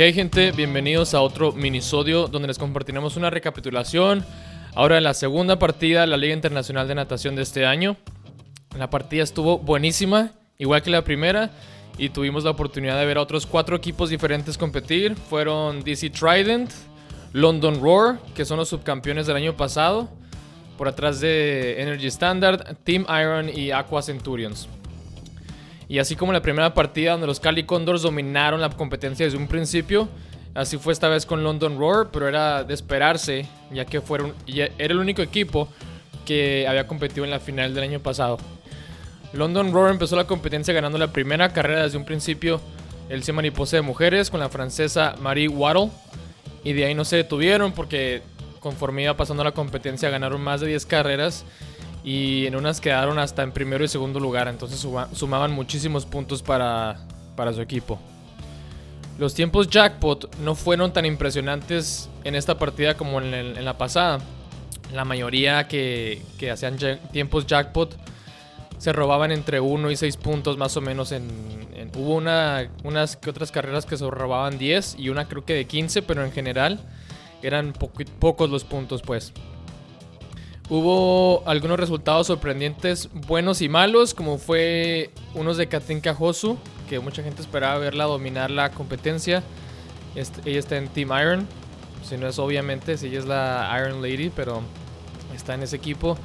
¿Qué hay gente? Bienvenidos a otro minisodio donde les compartiremos una recapitulación ahora en la segunda partida de la Liga Internacional de Natación de este año. La partida estuvo buenísima, igual que la primera, y tuvimos la oportunidad de ver a otros cuatro equipos diferentes competir. Fueron DC Trident, London Roar, que son los subcampeones del año pasado, por atrás de Energy Standard, Team Iron y Aqua Centurions. Y así como la primera partida donde los Cali Condors dominaron la competencia desde un principio, así fue esta vez con London Roar, pero era de esperarse, ya que fueron, era el único equipo que había competido en la final del año pasado. London Roar empezó la competencia ganando la primera carrera desde un principio el 100 mariposa de mujeres con la francesa Marie Waddle. Y de ahí no se detuvieron porque conforme iba pasando la competencia ganaron más de 10 carreras y en unas quedaron hasta en primero y segundo lugar, entonces sumaban muchísimos puntos para, para su equipo. Los tiempos jackpot no fueron tan impresionantes en esta partida como en, la pasada. La mayoría que, que hacían tiempos jackpot se robaban entre 1 y 6 puntos más o menos. En, hubo una, unas que otras carreras que se robaban 10 y una creo que de 15, pero en general eran pocos los puntos pues. Hubo algunos resultados sorprendentes, buenos y malos, como fue unos de Katinka Hosu, que mucha gente esperaba verla dominar la competencia. Este, ella está en Team Iron, si no es obviamente, si ella es la Iron Lady, pero está en ese equipo.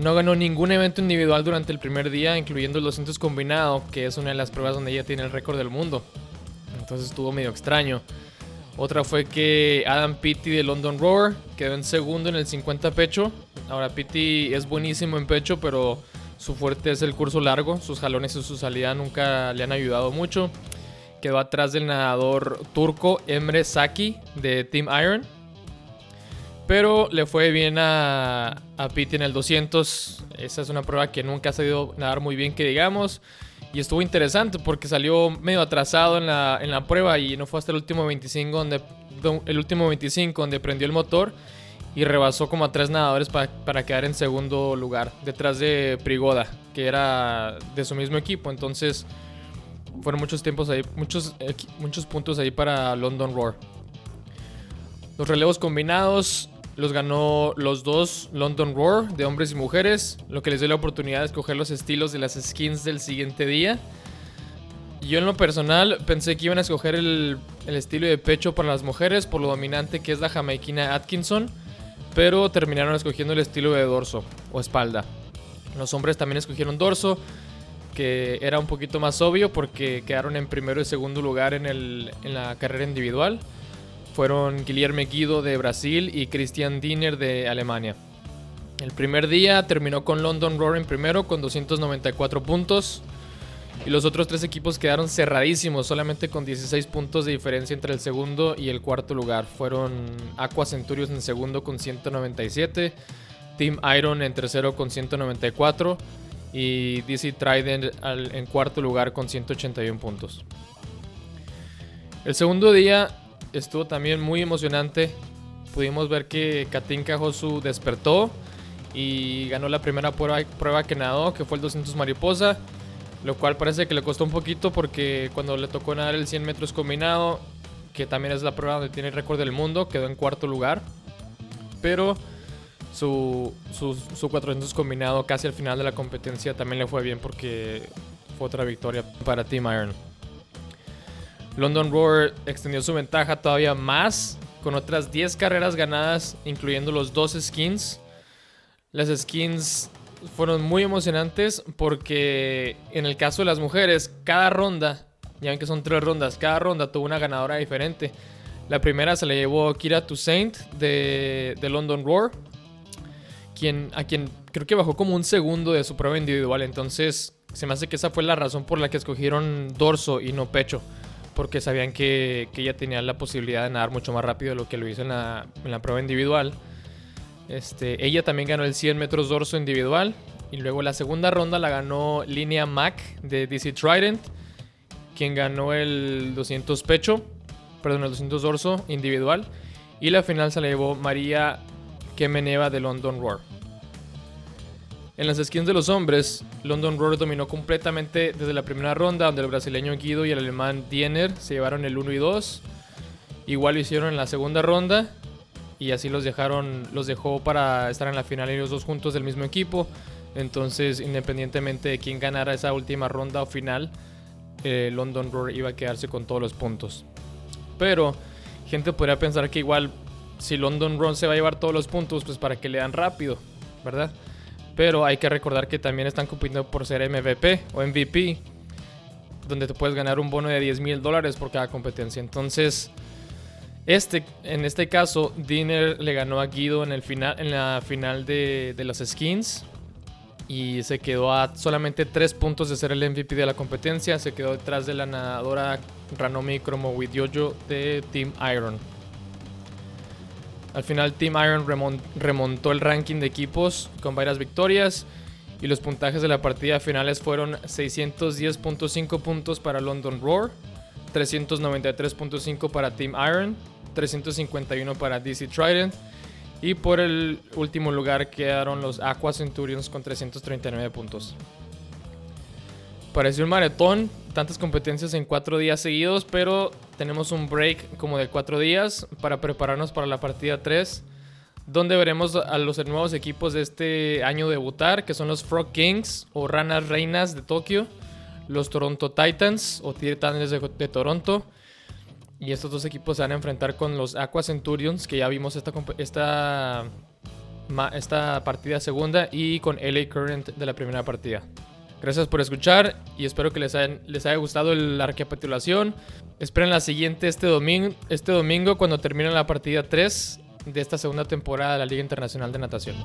No ganó ningún evento individual durante el primer día, incluyendo el 200 combinado, que es una de las pruebas donde ella tiene el récord del mundo. Entonces estuvo medio extraño. Otra fue que Adam Pitti de London Roar quedó en segundo en el 50 pecho. Ahora Pitti es buenísimo en pecho, pero su fuerte es el curso largo. Sus jalones y su salida nunca le han ayudado mucho. Quedó atrás del nadador turco Emre Saki de Team Iron. Pero le fue bien a, a Pitti en el 200. Esa es una prueba que nunca ha sabido nadar muy bien, que digamos. Y estuvo interesante porque salió medio atrasado en la, en la prueba y no fue hasta el último 25 donde, el último 25 donde prendió el motor y rebasó como a tres nadadores para, para quedar en segundo lugar, detrás de Prigoda, que era de su mismo equipo. Entonces fueron muchos tiempos ahí, muchos, muchos puntos ahí para London Roar. Los relevos combinados los ganó los dos London Roar de hombres y mujeres, lo que les dio la oportunidad de escoger los estilos de las skins del siguiente día. Yo en lo personal pensé que iban a escoger el, estilo de pecho para las mujeres por lo dominante que es la jamaiquina Atkinson, pero terminaron escogiendo el estilo de dorso o espalda. Los hombres también escogieron dorso, que era un poquito más obvio porque quedaron en primero y segundo lugar en, en la carrera individual fueron Guillermo Guido de Brasil y Christian Diener de Alemania. El primer día terminó con London Roaring primero con 294 puntos. Y los otros tres equipos quedaron cerradísimos, solamente con 16 puntos de diferencia entre el segundo y el cuarto lugar. Fueron Aqua Centurios en segundo con 197, Team Iron en tercero con 194 y DC Trident en cuarto lugar con 181 puntos. El segundo día estuvo también muy emocionante. Pudimos ver que Katinka Josu despertó y ganó la primera prueba, prueba que nadó, que fue el 200 mariposa. Lo cual parece que le costó un poquito porque cuando le tocó nadar el 100 metros combinado, que también es la prueba donde tiene el récord del mundo, quedó en cuarto lugar. Pero su, su, su 400 combinado casi al final de la competencia también le fue bien porque fue otra victoria para Team Iron. London Roar extendió su ventaja todavía más con otras 10 carreras ganadas, incluyendo los dos skins. Las skins fueron muy emocionantes porque en el caso de las mujeres, cada ronda, ya ven que son tres rondas, cada ronda tuvo una ganadora diferente. La primera se la llevó Kira Toussaint de, de London Roar, quien, a quien creo que bajó como un segundo de su prueba individual. Entonces, se me hace que esa fue la razón por la que escogieron dorso y no pecho porque sabían que, ella tenía la posibilidad de nadar mucho más rápido de lo que lo hizo en la, prueba individual. Este, ella también ganó el 100 metros dorso individual. Y luego la segunda ronda la ganó Linea Mac de DC Trident, quien ganó el 200 pecho, perdón, el 200 dorso individual. Y la final se la llevó María Kemeneva de London Roar. En las skins de los hombres, London Roar dominó completamente desde la primera ronda, donde el brasileño Guido y el alemán Diener se llevaron el 1 y 2. Igual lo hicieron en la segunda ronda y así los dejaron, los dejó para estar en la final ellos dos juntos del mismo equipo. Entonces, independientemente de quién ganara esa última ronda o final, eh, London Roar iba a quedarse con todos los puntos. Pero, gente podría pensar que igual, si London Roar se va a llevar todos los puntos, pues para que le dan rápido, ¿verdad? Pero hay que recordar que también están compitiendo por ser MVP o MVP, donde te puedes ganar un bono de 10 mil dólares por cada competencia. Entonces, este, en este caso, Dinner le ganó a Guido en, el final, en la final de, de las skins y se quedó a solamente 3 puntos de ser el MVP de la competencia. Se quedó detrás de la nadadora Ranomi Kromowidjojo de Team Iron. Al final Team Iron remontó el ranking de equipos con varias victorias y los puntajes de la partida finales fueron 610.5 puntos para London Roar, 393.5 para Team Iron, 351 para DC Trident y por el último lugar quedaron los Aqua Centurions con 339 puntos. Pareció un maratón, tantas competencias en cuatro días seguidos, pero tenemos un break como de cuatro días para prepararnos para la partida 3, donde veremos a los nuevos equipos de este año debutar, que son los Frog Kings o Ranas Reinas de Tokio, los Toronto Titans o Titans de, Toronto, y estos dos equipos se van a enfrentar con los Aqua Centurions, que ya vimos esta, esta, esta partida segunda, y con LA Current de la primera partida. Gracias por escuchar y espero que les, les haya gustado la recapitulación. Esperen la siguiente este domingo, este domingo cuando termine la partida 3 de esta segunda temporada de la Liga Internacional de Natación.